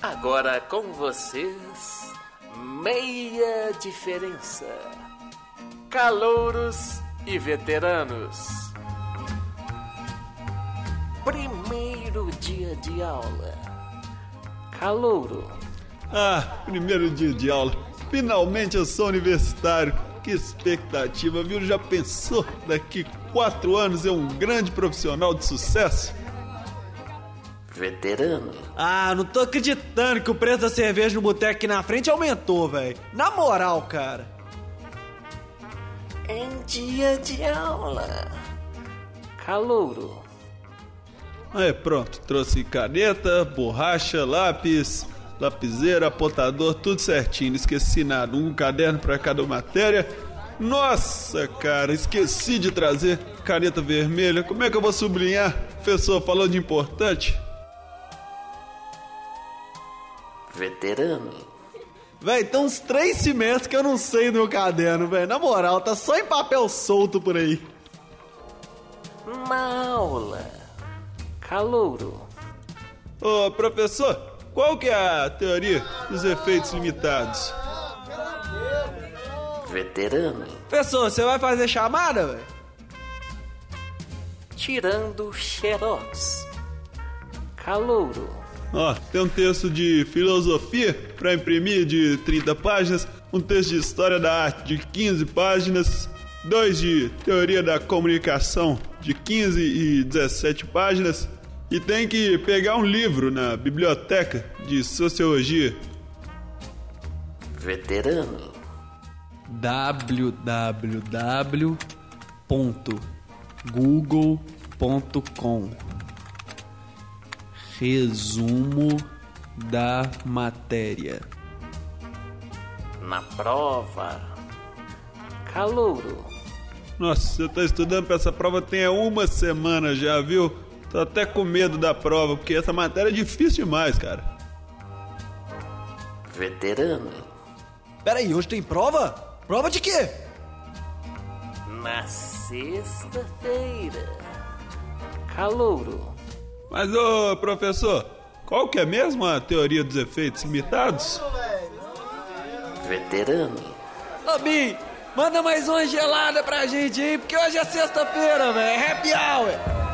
Agora com vocês, meia diferença. Calouros e veteranos. Primeiro dia de aula. Calouro. Ah, primeiro dia de aula. Finalmente eu sou universitário. Que expectativa, viu? Já pensou daqui quatro anos é um grande profissional de sucesso? Veterano. Ah, não tô acreditando que o preço da cerveja no boteco aqui na frente aumentou, velho. Na moral, cara. Em dia de aula. Calouro. É, pronto. Trouxe caneta, borracha, lápis, lapiseira, apontador, tudo certinho. Não esqueci nada. Um caderno para cada matéria. Nossa, cara, esqueci de trazer caneta vermelha. Como é que eu vou sublinhar? O professor falou de importante. Veterano. Véi, tem uns três semestres que eu não sei do meu caderno, velho. Na moral, tá só em papel solto por aí. Na aula. Calouro. Ô, professor, qual que é a teoria dos efeitos limitados? Veterano. Professor, você vai fazer chamada, velho? Tirando xerox. Calouro. Ó, tem um texto de filosofia para imprimir de 30 páginas, um texto de história da arte de 15 páginas, dois de teoria da comunicação de 15 e 17 páginas, e tem que pegar um livro na biblioteca de sociologia. Veterano. www.google.com Resumo da matéria. Na prova. Calouro. Nossa, você tá estudando para essa prova tem uma semana já, viu? Tô até com medo da prova, porque essa matéria é difícil demais, cara. Veterano. Peraí, hoje tem prova? Prova de quê? Na sexta-feira. Calouro. Mas, ô professor, qual que é mesmo a teoria dos efeitos limitados? Veterano. Ô, Bi, manda mais uma gelada pra gente aí, porque hoje é sexta-feira, velho. Happy hour.